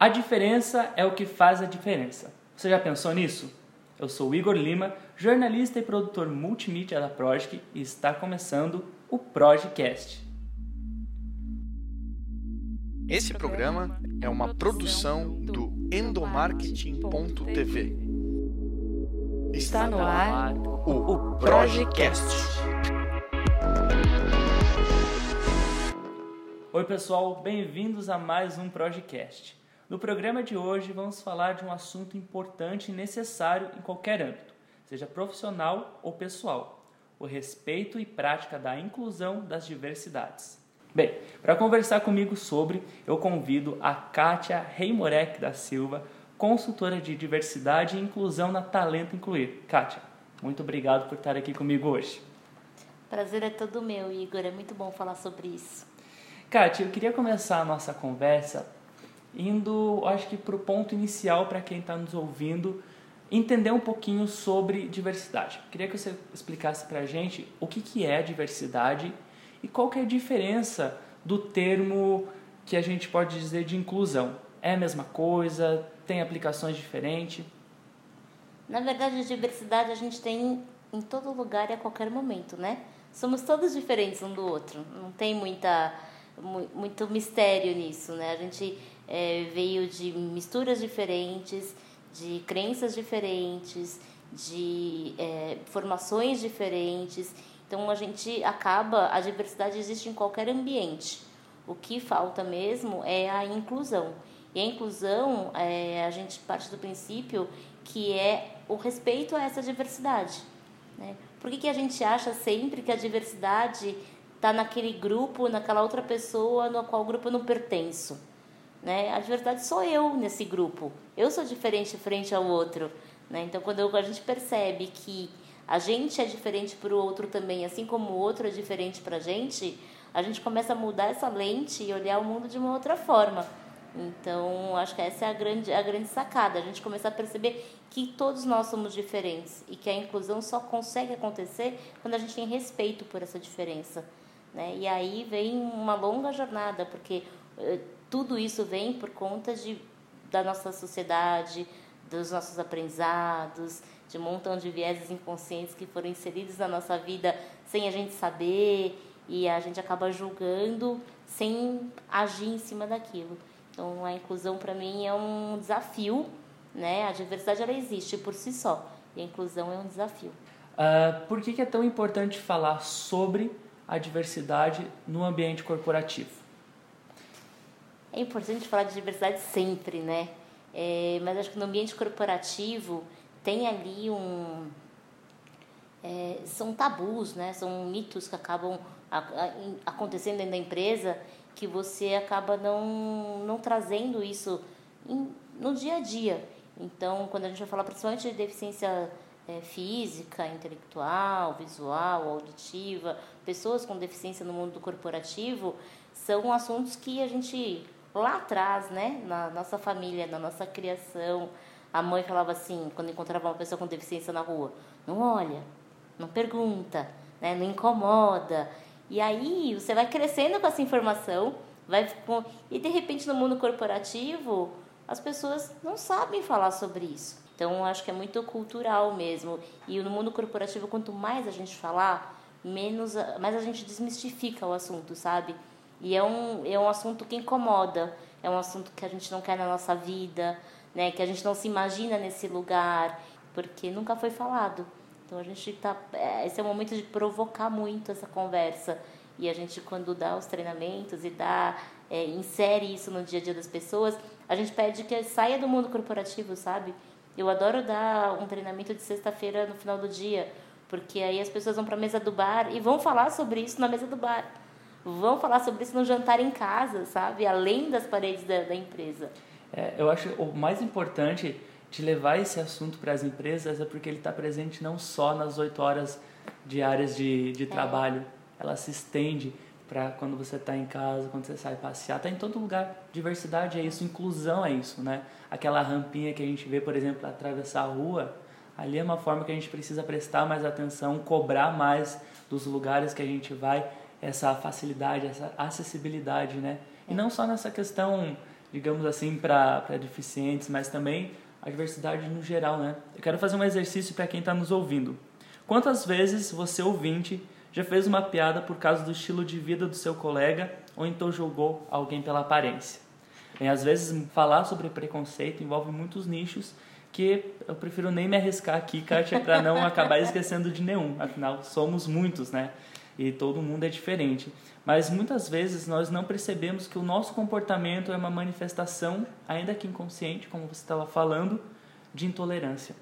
A diferença é o que faz a diferença. Você já pensou nisso? Eu sou o Igor Lima, jornalista e produtor multimídia da Projic e está começando o Projicast. Esse programa é uma produção do endomarketing.tv. Está no ar o Projicast. Oi, pessoal, bem-vindos a mais um Projicast. No programa de hoje vamos falar de um assunto importante e necessário em qualquer âmbito, seja profissional ou pessoal: o respeito e prática da inclusão das diversidades. Bem, para conversar comigo sobre, eu convido a Kátia Reimorek da Silva, consultora de diversidade e inclusão na Talento Incluir. Kátia, muito obrigado por estar aqui comigo hoje. Prazer é todo meu, Igor. É muito bom falar sobre isso. Kátia, eu queria começar a nossa conversa indo, acho que para o ponto inicial para quem está nos ouvindo, entender um pouquinho sobre diversidade. Queria que você explicasse para a gente o que, que é diversidade e qual que é a diferença do termo que a gente pode dizer de inclusão. É a mesma coisa? Tem aplicações diferentes? Na verdade, a diversidade a gente tem em todo lugar e a qualquer momento, né? Somos todos diferentes um do outro. Não tem muita muito mistério nisso, né? A gente é, veio de misturas diferentes, de crenças diferentes, de é, formações diferentes. Então a gente acaba, a diversidade existe em qualquer ambiente. O que falta mesmo é a inclusão. E a inclusão, é, a gente parte do princípio que é o respeito a essa diversidade. Né? Por que, que a gente acha sempre que a diversidade está naquele grupo, naquela outra pessoa no qual o grupo não pertenço? Né? A diversidade sou eu nesse grupo. Eu sou diferente frente ao outro. Né? Então, quando a gente percebe que a gente é diferente para o outro também, assim como o outro é diferente para a gente, a gente começa a mudar essa lente e olhar o mundo de uma outra forma. Então, acho que essa é a grande, a grande sacada. A gente começar a perceber que todos nós somos diferentes e que a inclusão só consegue acontecer quando a gente tem respeito por essa diferença. Né? E aí vem uma longa jornada, porque eh, tudo isso vem por conta de, da nossa sociedade, dos nossos aprendizados, de um montão de vieses inconscientes que foram inseridos na nossa vida sem a gente saber e a gente acaba julgando sem agir em cima daquilo. Então, a inclusão para mim é um desafio, né? A diversidade ela existe por si só e a inclusão é um desafio. Uh, por que, que é tão importante falar sobre a diversidade no ambiente corporativo? É importante falar de diversidade sempre, né? É, mas acho que no ambiente corporativo tem ali um. É, são tabus, né? São mitos que acabam acontecendo dentro da empresa que você acaba não, não trazendo isso em, no dia a dia. Então, quando a gente vai falar principalmente de deficiência é, física, intelectual, visual, auditiva, pessoas com deficiência no mundo corporativo, são assuntos que a gente lá atrás, né, na nossa família, na nossa criação, a mãe falava assim, quando encontrava uma pessoa com deficiência na rua, não olha, não pergunta, né, não incomoda. E aí você vai crescendo com essa informação, vai e de repente no mundo corporativo as pessoas não sabem falar sobre isso. Então acho que é muito cultural mesmo. E no mundo corporativo quanto mais a gente falar, menos mais a gente desmistifica o assunto, sabe? E é um, é um assunto que incomoda, é um assunto que a gente não quer na nossa vida, né? que a gente não se imagina nesse lugar, porque nunca foi falado. Então a gente tá. É, esse é o momento de provocar muito essa conversa. E a gente, quando dá os treinamentos e dá, é, insere isso no dia a dia das pessoas, a gente pede que saia do mundo corporativo, sabe? Eu adoro dar um treinamento de sexta-feira no final do dia, porque aí as pessoas vão para a mesa do bar e vão falar sobre isso na mesa do bar vão falar sobre isso no jantar em casa, sabe? Além das paredes da, da empresa. É, eu acho o mais importante de levar esse assunto para as empresas é porque ele está presente não só nas oito horas diárias de, de é. trabalho, ela se estende para quando você está em casa, quando você sai passear, está em todo lugar. Diversidade é isso, inclusão é isso, né? Aquela rampinha que a gente vê, por exemplo, atravessar a rua, ali é uma forma que a gente precisa prestar mais atenção, cobrar mais dos lugares que a gente vai essa facilidade, essa acessibilidade, né? E não só nessa questão digamos assim, para deficientes, mas também a diversidade no geral, né? Eu quero fazer um exercício para quem está nos ouvindo. Quantas vezes você, ouvinte, já fez uma piada por causa do estilo de vida do seu colega ou então julgou alguém pela aparência? Bem, às vezes falar sobre preconceito envolve muitos nichos que eu prefiro nem me arriscar aqui, Kátia, para não acabar esquecendo de nenhum. Afinal, somos muitos, né? E todo mundo é diferente. Mas muitas vezes nós não percebemos que o nosso comportamento é uma manifestação, ainda que inconsciente, como você estava falando, de intolerância.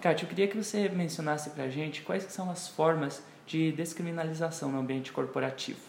Kátia, eu queria que você mencionasse para a gente quais são as formas de descriminalização no ambiente corporativo.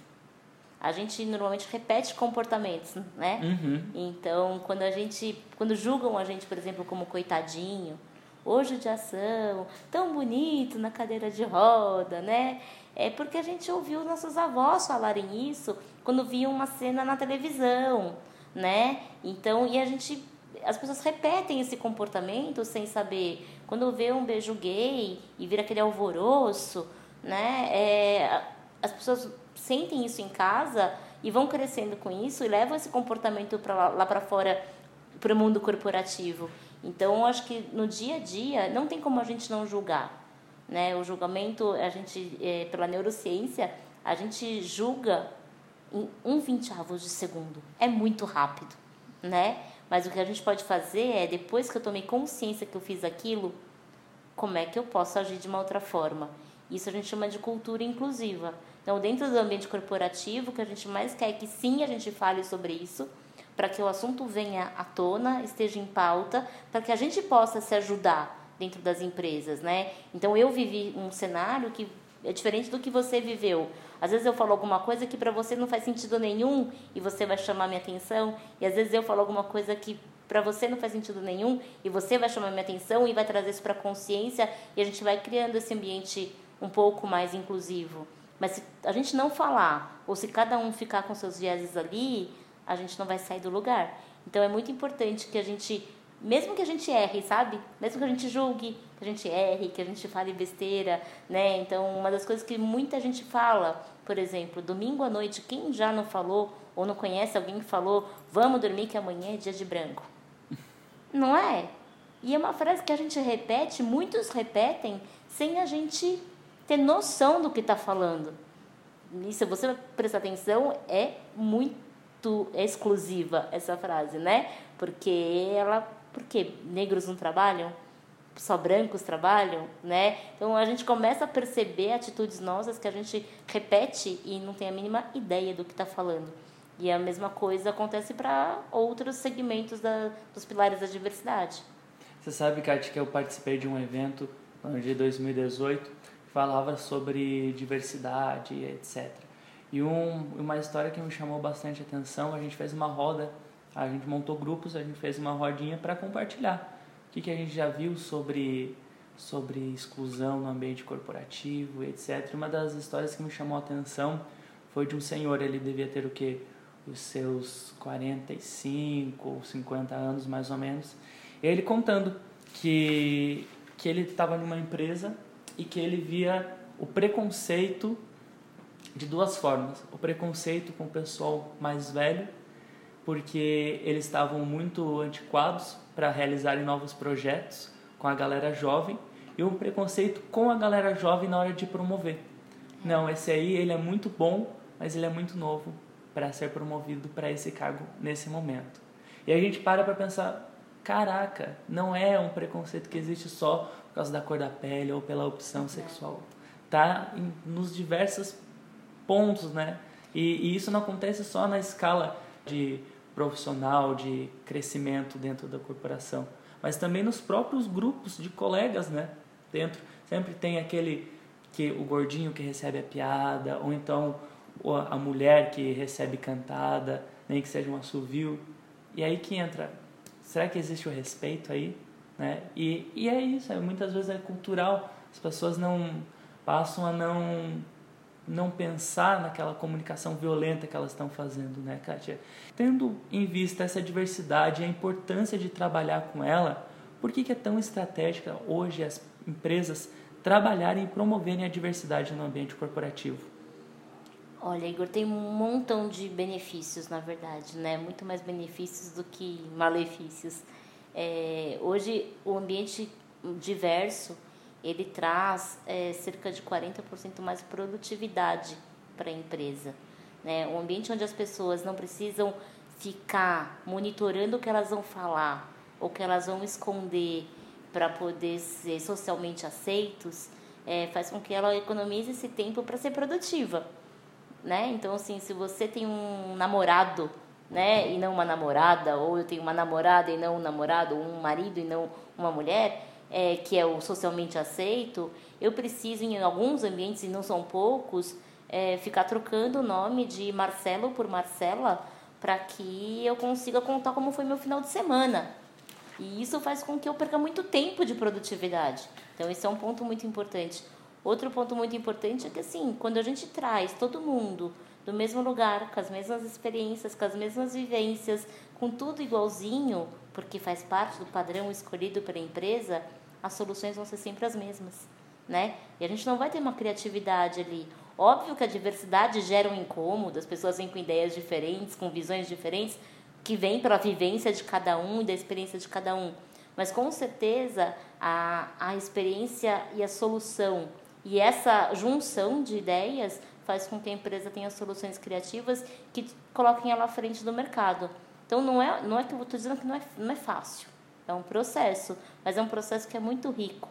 A gente normalmente repete comportamentos, né? Uhum. Então, quando a gente, quando julgam a gente, por exemplo, como coitadinho, hoje de ação, tão bonito na cadeira de roda, né? É porque a gente ouviu nossos avós falarem isso quando viam uma cena na televisão, né? Então, e a gente as pessoas repetem esse comportamento sem saber. Quando vê um beijo gay e vira aquele alvoroço, né? É, as pessoas sentem isso em casa e vão crescendo com isso e levam esse comportamento para lá, lá para fora para o mundo corporativo. Então, acho que no dia a dia não tem como a gente não julgar. Né? O julgamento, a gente, é, pela neurociência, a gente julga em um vinteavos de segundo. É muito rápido, né? Mas o que a gente pode fazer é, depois que eu tomei consciência que eu fiz aquilo, como é que eu posso agir de uma outra forma? Isso a gente chama de cultura inclusiva. Então, dentro do ambiente corporativo, o que a gente mais quer é que sim a gente fale sobre isso, para que o assunto venha à tona, esteja em pauta, para que a gente possa se ajudar dentro das empresas, né? Então eu vivi um cenário que é diferente do que você viveu. Às vezes eu falo alguma coisa que para você não faz sentido nenhum e você vai chamar minha atenção, e às vezes eu falo alguma coisa que para você não faz sentido nenhum e você vai chamar minha atenção e vai trazer isso para a consciência e a gente vai criando esse ambiente um pouco mais inclusivo. Mas se a gente não falar ou se cada um ficar com seus vieses ali, a gente não vai sair do lugar. Então é muito importante que a gente, mesmo que a gente erre, sabe? Mesmo que a gente julgue, que a gente erre, que a gente fale besteira, né? Então, uma das coisas que muita gente fala, por exemplo, domingo à noite, quem já não falou ou não conhece alguém que falou, vamos dormir que amanhã é dia de branco. Não é? E é uma frase que a gente repete, muitos repetem, sem a gente ter noção do que está falando. E se você prestar atenção, é muito exclusiva essa frase, né? Porque ela, porque negros não trabalham, só brancos trabalham, né? Então a gente começa a perceber atitudes nossas que a gente repete e não tem a mínima ideia do que está falando. E a mesma coisa acontece para outros segmentos da, dos pilares da diversidade. Você sabe, Kátia, que eu participei de um evento no dia 2018 que falava sobre diversidade, etc. E um, uma história que me chamou bastante atenção, a gente fez uma roda, a gente montou grupos, a gente fez uma rodinha para compartilhar o que, que a gente já viu sobre, sobre exclusão no ambiente corporativo, etc. Uma das histórias que me chamou atenção foi de um senhor, ele devia ter o quê? Os seus 45 ou 50 anos mais ou menos. Ele contando que, que ele estava numa empresa e que ele via o preconceito de duas formas. O preconceito com o pessoal mais velho, porque eles estavam muito antiquados para realizarem novos projetos com a galera jovem, e um preconceito com a galera jovem na hora de promover. Não, esse aí ele é muito bom, mas ele é muito novo para ser promovido para esse cargo nesse momento. E a gente para para pensar, caraca, não é um preconceito que existe só por causa da cor da pele ou pela opção sexual. Tá em, nos diversas pontos, né? E, e, isso não acontece só na escala de profissional, de crescimento dentro da corporação, mas também nos próprios grupos de colegas, né? Dentro sempre tem aquele que o gordinho que recebe a piada, ou então a mulher que recebe cantada, nem que seja um assovio. E aí que entra, será que existe o respeito aí? Né? E, e é isso, é, muitas vezes é cultural, as pessoas não passam a não não pensar naquela comunicação violenta que elas estão fazendo, né, Kátia? Tendo em vista essa diversidade e a importância de trabalhar com ela, por que, que é tão estratégica hoje as empresas trabalharem e promoverem a diversidade no ambiente corporativo? Olha, Igor, tem um montão de benefícios, na verdade, né? Muito mais benefícios do que malefícios. É, hoje, o ambiente diverso, ele traz é, cerca de 40% mais produtividade para a empresa. Né? Um ambiente onde as pessoas não precisam ficar monitorando o que elas vão falar ou que elas vão esconder para poder ser socialmente aceitos, é, faz com que ela economize esse tempo para ser produtiva né? Então, assim, se você tem um namorado, né, e não uma namorada, ou eu tenho uma namorada e não um namorado, ou um marido e não uma mulher, é, que é o socialmente aceito, eu preciso, em alguns ambientes, e não são poucos, é, ficar trocando o nome de Marcelo por Marcela para que eu consiga contar como foi meu final de semana. E isso faz com que eu perca muito tempo de produtividade. Então, esse é um ponto muito importante. Outro ponto muito importante é que, assim, quando a gente traz todo mundo do mesmo lugar, com as mesmas experiências, com as mesmas vivências, com tudo igualzinho, porque faz parte do padrão escolhido pela empresa, as soluções vão ser sempre as mesmas, né? E a gente não vai ter uma criatividade ali. Óbvio que a diversidade gera um incômodo, as pessoas vêm com ideias diferentes, com visões diferentes, que vêm pela vivência de cada um e da experiência de cada um. Mas com certeza a, a experiência e a solução e essa junção de ideias faz com que a empresa tenha soluções criativas que coloquem ela à frente do mercado. Então, não é, não é que eu estou dizendo que não é, não é fácil, é um processo, mas é um processo que é muito rico.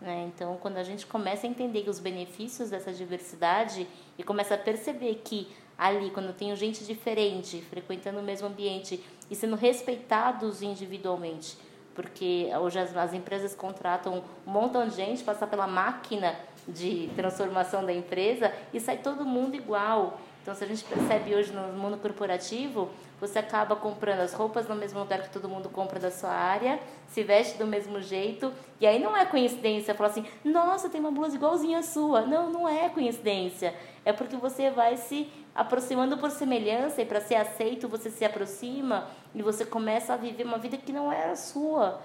Né? Então, quando a gente começa a entender os benefícios dessa diversidade e começa a perceber que ali, quando eu tenho gente diferente, frequentando o mesmo ambiente e sendo respeitados individualmente, porque hoje as, as empresas contratam um montão de gente, passar pela máquina de transformação da empresa e sai todo mundo igual. Então, se a gente percebe hoje no mundo corporativo, você acaba comprando as roupas no mesmo lugar que todo mundo compra da sua área, se veste do mesmo jeito, e aí não é coincidência falar assim, nossa, tem uma blusa igualzinha à sua. Não, não é coincidência. É porque você vai se aproximando por semelhança e para ser aceito você se aproxima e você começa a viver uma vida que não era sua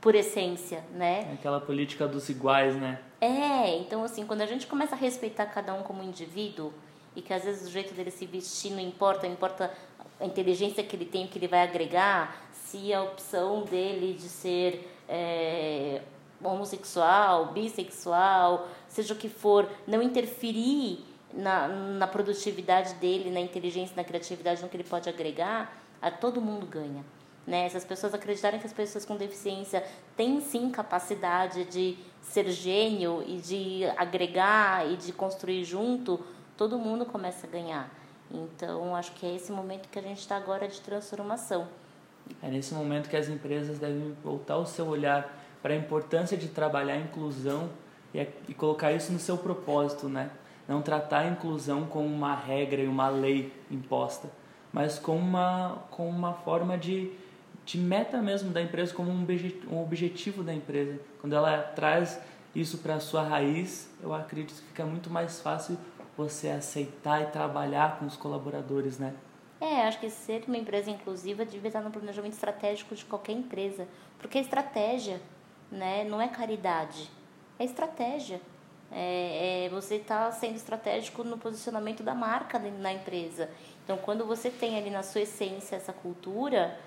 por essência, né? É aquela política dos iguais, né? É, então assim, quando a gente começa a respeitar cada um como indivíduo e que às vezes o jeito dele se vestir não importa, importa a inteligência que ele tem, o que ele vai agregar, se a opção dele de ser é, homossexual, bissexual, seja o que for, não interferir na, na produtividade dele, na inteligência, na criatividade, no que ele pode agregar, a todo mundo ganha. Né? Essas pessoas acreditarem que as pessoas com deficiência têm sim capacidade de ser gênio e de agregar e de construir junto, todo mundo começa a ganhar. Então, acho que é esse momento que a gente está agora de transformação. É nesse momento que as empresas devem voltar o seu olhar para a importância de trabalhar a inclusão e, e colocar isso no seu propósito, né? Não tratar a inclusão como uma regra e uma lei imposta, mas como uma, como uma forma de de meta mesmo da empresa como um, um objetivo da empresa. Quando ela traz isso para a sua raiz, eu acredito que fica muito mais fácil você aceitar e trabalhar com os colaboradores, né? É, acho que ser uma empresa inclusiva deve estar no planejamento estratégico de qualquer empresa, porque estratégia, né? Não é caridade, é estratégia. É, é você está sendo estratégico no posicionamento da marca na empresa. Então, quando você tem ali na sua essência essa cultura,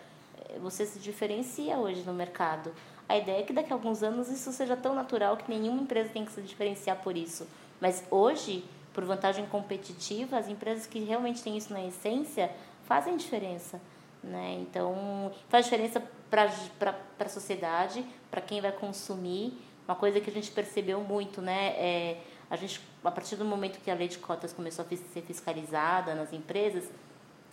você se diferencia hoje no mercado. A ideia é que daqui a alguns anos isso seja tão natural que nenhuma empresa tem que se diferenciar por isso. Mas hoje, por vantagem competitiva, as empresas que realmente têm isso na essência fazem diferença. Né? Então, faz diferença para a sociedade, para quem vai consumir. Uma coisa que a gente percebeu muito, né? É, a gente, a partir do momento que a lei de cotas começou a ser fiscalizada nas empresas,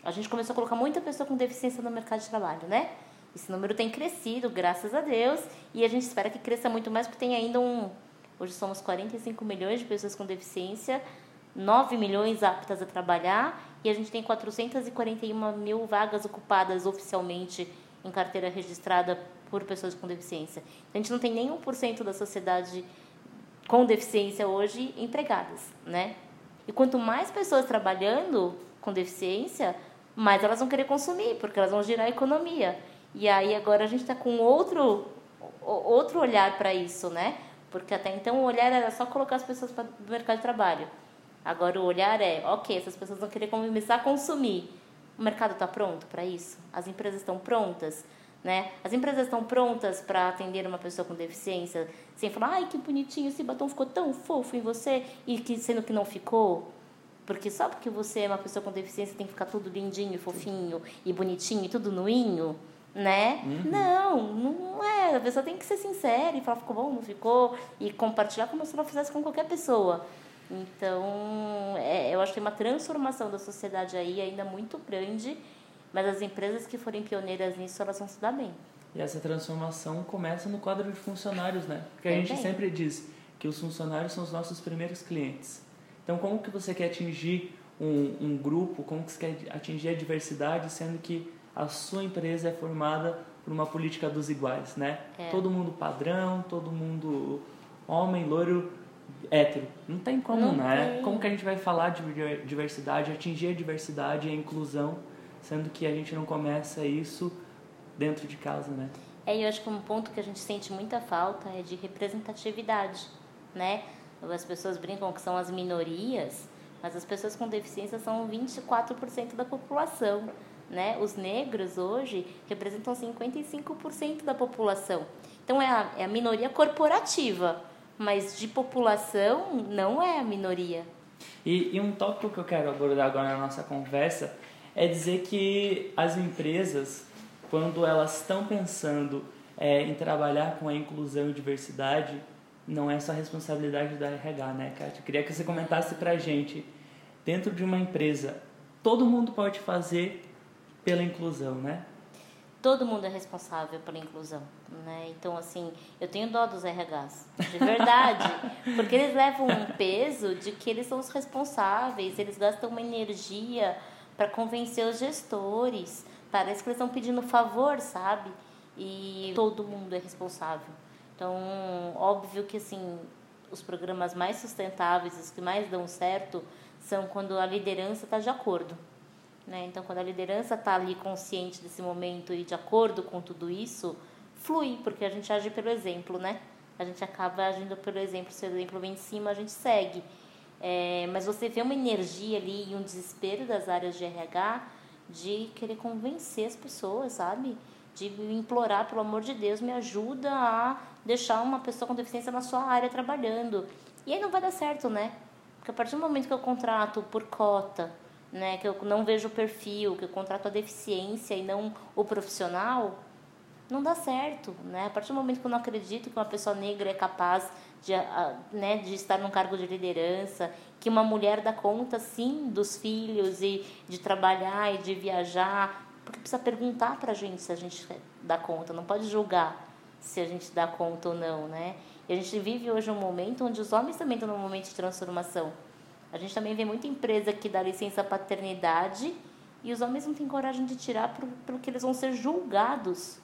a gente começou a colocar muita pessoa com deficiência no mercado de trabalho, né? Esse número tem crescido, graças a Deus, e a gente espera que cresça muito mais, porque tem ainda um. Hoje somos 45 milhões de pessoas com deficiência, 9 milhões aptas a trabalhar, e a gente tem 441 mil vagas ocupadas oficialmente em carteira registrada por pessoas com deficiência. Então, a gente não tem nem 1% da sociedade com deficiência hoje empregadas, né? E quanto mais pessoas trabalhando com deficiência, mais elas vão querer consumir, porque elas vão girar a economia. E aí agora a gente está com outro, outro olhar para isso, né? Porque até então o olhar era só colocar as pessoas para o mercado de trabalho. Agora o olhar é, ok, essas pessoas vão querer começar a consumir. O mercado está pronto para isso? As empresas estão prontas? Né? As empresas estão prontas para atender uma pessoa com deficiência sem falar, ai que bonitinho, esse batom ficou tão fofo em você e que sendo que não ficou. Porque só porque você é uma pessoa com deficiência tem que ficar tudo lindinho, fofinho e bonitinho e tudo noinho, né? Uhum. Não, não é. A pessoa tem que ser sincera e falar ficou bom, não ficou e compartilhar como se ela fizesse com qualquer pessoa. Então, é, eu acho que tem uma transformação da sociedade aí ainda muito grande, mas as empresas que forem pioneiras nisso, elas vão se dar bem. E essa transformação começa no quadro de funcionários, né? Porque a gente sempre diz que os funcionários são os nossos primeiros clientes. Então, como que você quer atingir um, um grupo, como que você quer atingir a diversidade, sendo que a sua empresa é formada por uma política dos iguais, né? É. Todo mundo padrão, todo mundo homem, loiro, hétero. Não tem como, não né? Tem. Como que a gente vai falar de diversidade, atingir a diversidade e a inclusão, sendo que a gente não começa isso dentro de casa, né? É, eu acho que um ponto que a gente sente muita falta é de representatividade, né? As pessoas brincam que são as minorias, mas as pessoas com deficiência são 24% da população, né? Os negros hoje representam 55% da população. Então é a, é a minoria corporativa, mas de população não é a minoria. E, e um tópico que eu quero abordar agora na nossa conversa é dizer que as empresas, quando elas estão pensando é, em trabalhar com a inclusão e diversidade, não é só responsabilidade da RH, né, Kátia? Queria que você comentasse pra gente, dentro de uma empresa, todo mundo pode fazer pela inclusão, né? todo mundo é responsável pela inclusão, né? Então, assim, eu tenho dó dos RHs, de verdade, porque eles levam um peso de que eles são os responsáveis, eles gastam uma energia para convencer os gestores, parece que eles estão pedindo favor, sabe? E todo mundo é responsável. Então, óbvio que, assim, os programas mais sustentáveis, os que mais dão certo, são quando a liderança está de acordo. Né? Então, quando a liderança está ali consciente desse momento e de acordo com tudo isso, flui, porque a gente age pelo exemplo, né? A gente acaba agindo pelo exemplo. Se o exemplo vem de cima, a gente segue. É, mas você vê uma energia ali e um desespero das áreas de RH de querer convencer as pessoas, sabe? De implorar, pelo amor de Deus, me ajuda a deixar uma pessoa com deficiência na sua área trabalhando. E aí não vai dar certo, né? Porque a partir do momento que eu contrato por cota, né, que eu não vejo o perfil, que eu contrato a deficiência e não o profissional, não dá certo, né? A partir do momento que eu não acredito que uma pessoa negra é capaz de, né, de estar num cargo de liderança, que uma mulher dá conta, sim, dos filhos e de trabalhar e de viajar, porque precisa perguntar para a gente se a gente dá conta, não pode julgar se a gente dá conta ou não, né? E a gente vive hoje um momento onde os homens também estão num momento de transformação. A gente também vê muita empresa que dá licença paternidade e os homens não têm coragem de tirar pelo que eles vão ser julgados.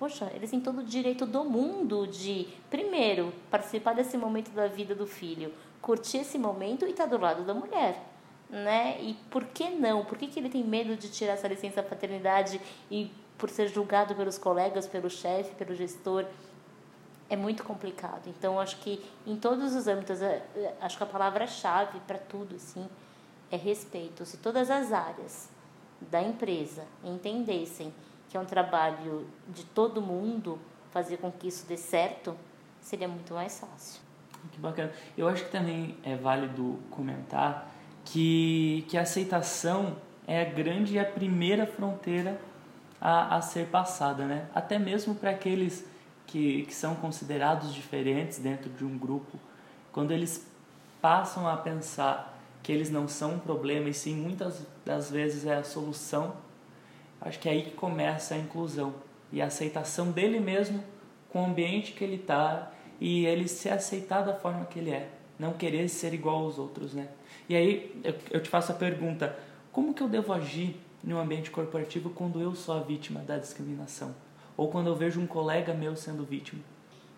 Poxa, eles têm todo o direito do mundo de, primeiro, participar desse momento da vida do filho, curtir esse momento e estar tá do lado da mulher. Né? E por que não? Por que, que ele tem medo de tirar essa licença paternidade e por ser julgado pelos colegas, pelo chefe, pelo gestor? é muito complicado. Então, acho que em todos os âmbitos, é, é, acho que a palavra-chave para tudo, assim, é respeito. Se todas as áreas da empresa entendessem que é um trabalho de todo mundo fazer com que isso dê certo, seria muito mais fácil. Que bacana. Eu acho que também é válido comentar que, que a aceitação é a grande e a primeira fronteira a, a ser passada, né? Até mesmo para aqueles que, que são considerados diferentes dentro de um grupo, quando eles passam a pensar que eles não são um problema e sim muitas das vezes é a solução, acho que é aí que começa a inclusão e a aceitação dele mesmo com o ambiente que ele está e ele se aceitar da forma que ele é, não querer ser igual aos outros, né? E aí eu, eu te faço a pergunta: como que eu devo agir no ambiente corporativo quando eu sou a vítima da discriminação? ou quando eu vejo um colega meu sendo vítima.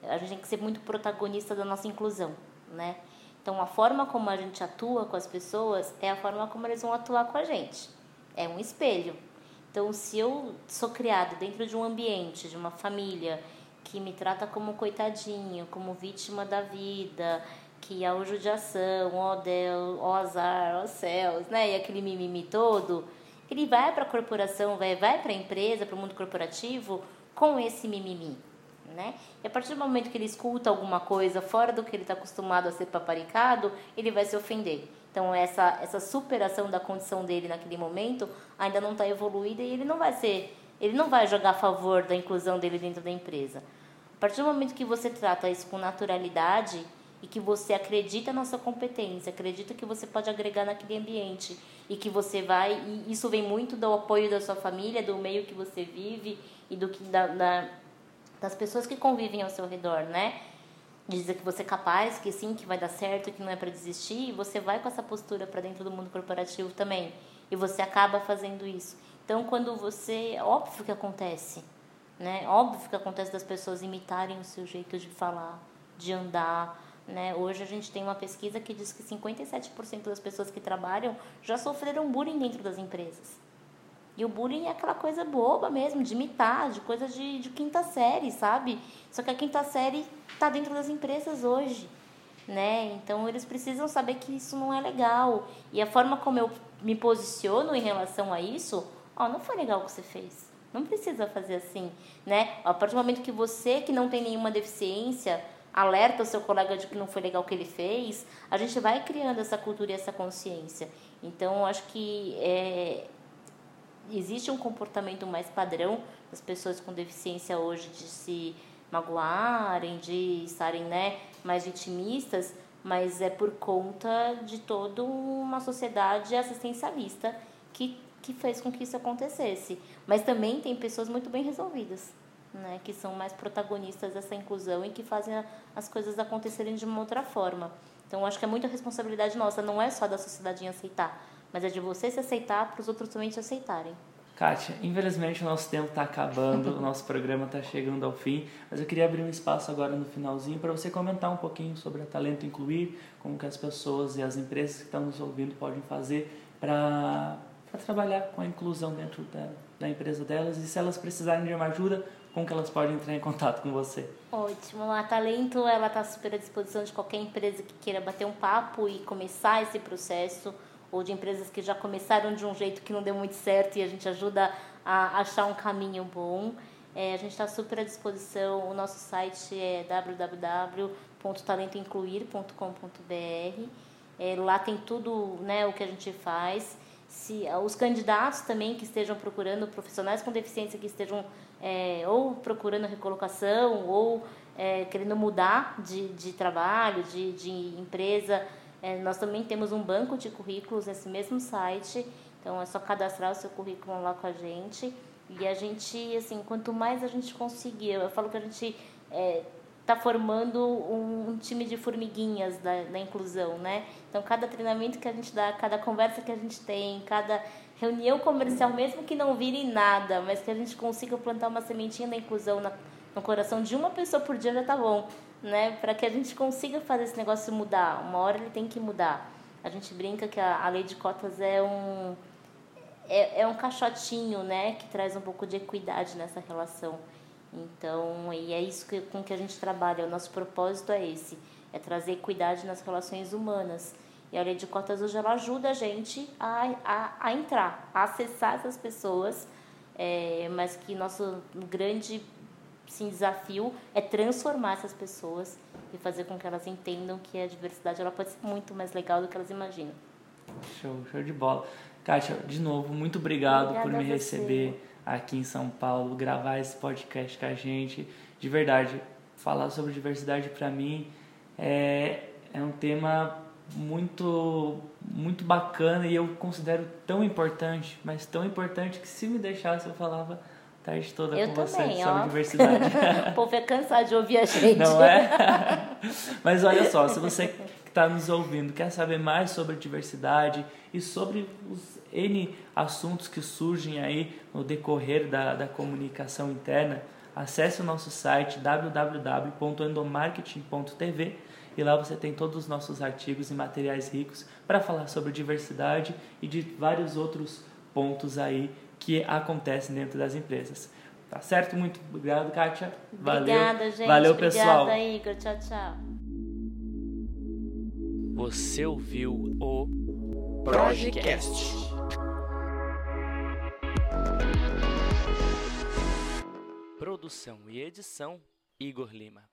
A gente tem que ser muito protagonista da nossa inclusão, né? Então, a forma como a gente atua com as pessoas é a forma como eles vão atuar com a gente. É um espelho. Então, se eu sou criado dentro de um ambiente, de uma família que me trata como coitadinho, como vítima da vida, que a judiação, ó Deus, ó azar, ó céus, né? E aquele mimimi todo, ele vai para a corporação, vai, vai para a empresa, para o mundo corporativo com esse mimimi, né? E a partir do momento que ele escuta alguma coisa fora do que ele está acostumado a ser paparicado, ele vai se ofender. Então essa essa superação da condição dele naquele momento ainda não está evoluída e ele não vai ser, ele não vai jogar a favor da inclusão dele dentro da empresa. A partir do momento que você trata isso com naturalidade e que você acredita na sua competência, acredita que você pode agregar naquele ambiente e que você vai e isso vem muito do apoio da sua família, do meio que você vive e do que da, da das pessoas que convivem ao seu redor, né? Dizer que você é capaz, que sim, que vai dar certo, que não é para desistir, e você vai com essa postura para dentro do mundo corporativo também. E você acaba fazendo isso. Então, quando você, óbvio que acontece, né? Óbvio que acontece das pessoas imitarem o seu jeito de falar, de andar, né? Hoje a gente tem uma pesquisa que diz que 57% das pessoas que trabalham já sofreram bullying dentro das empresas. E o bullying é aquela coisa boba mesmo, de imitar, de coisa de, de quinta série, sabe? Só que a quinta série está dentro das empresas hoje, né? Então eles precisam saber que isso não é legal. E a forma como eu me posiciono em relação a isso, ó, não foi legal o que você fez. Não precisa fazer assim, né? A partir do momento que você, que não tem nenhuma deficiência, alerta o seu colega de que não foi legal o que ele fez, a gente vai criando essa cultura e essa consciência. Então, acho que é, existe um comportamento mais padrão das pessoas com deficiência hoje de se magoarem, de estarem né, mais vitimistas, mas é por conta de toda uma sociedade assistencialista que, que fez com que isso acontecesse. Mas também tem pessoas muito bem resolvidas né, que são mais protagonistas dessa inclusão e que fazem as coisas acontecerem de uma outra forma. Então, acho que é muita responsabilidade nossa, não é só da sociedade em aceitar, mas é de você se aceitar para os outros também te aceitarem. Kátia, infelizmente o nosso tempo está acabando, o nosso programa está chegando ao fim, mas eu queria abrir um espaço agora no finalzinho para você comentar um pouquinho sobre a Talento Incluir, como que as pessoas e as empresas que estão nos ouvindo podem fazer para trabalhar com a inclusão dentro da, da empresa delas e se elas precisarem de uma ajuda, como que elas podem entrar em contato com você? Ótimo. A Talento ela está super à disposição de qualquer empresa que queira bater um papo e começar esse processo, ou de empresas que já começaram de um jeito que não deu muito certo e a gente ajuda a achar um caminho bom. É, a gente está super à disposição. O nosso site é www.talentoincluir.com.br. É, lá tem tudo né, o que a gente faz. Se, os candidatos também que estejam procurando, profissionais com deficiência que estejam é, ou procurando recolocação ou é, querendo mudar de, de trabalho, de, de empresa. É, nós também temos um banco de currículos nesse mesmo site, então é só cadastrar o seu currículo lá com a gente. E a gente, assim, quanto mais a gente conseguir, eu falo que a gente está é, formando um, um, time de formiguinhas da, da inclusão, né? Então, cada treinamento que a gente dá, cada conversa que a gente tem, cada reunião comercial, mesmo que não vire nada, mas que a gente consiga plantar uma sementinha da inclusão na, no coração de uma pessoa por dia já tá bom, né? Para que a gente consiga fazer esse negócio mudar. Uma hora ele tem que mudar. A gente brinca que a, a lei de cotas é um é, é um caixotinho, né, que traz um pouco de equidade nessa relação. Então, e é isso que, com que a gente trabalha. O nosso propósito é esse, é trazer equidade nas relações humanas. E a lei de cotas hoje ela ajuda a gente a, a, a entrar, a acessar essas pessoas, é, mas que nosso grande sim, desafio é transformar essas pessoas e fazer com que elas entendam que a diversidade ela pode ser muito mais legal do que elas imaginam. Show, show de bola. Kátia, de novo, muito obrigado Obrigada por me receber aqui em São Paulo, gravar esse podcast com a gente. De verdade, falar sobre diversidade para mim é, é um tema muito muito bacana e eu considero tão importante, mas tão importante que se me deixasse eu falava tarde toda eu com também, você ó. sobre diversidade. o povo é cansado de ouvir a gente. Não é? mas olha só, se você que está nos ouvindo quer saber mais sobre diversidade e sobre os N assuntos que surgem aí no decorrer da, da comunicação interna, acesse o nosso site www.endomarketing.tv e lá você tem todos os nossos artigos e materiais ricos para falar sobre diversidade e de vários outros pontos aí que acontece dentro das empresas. Tá certo? Muito obrigado, Kátia. Valeu. Obrigada, gente. Valeu, pessoal. Obrigada, Igor. Tchau, tchau. Você ouviu o Projecast. Produção e edição, Igor Lima.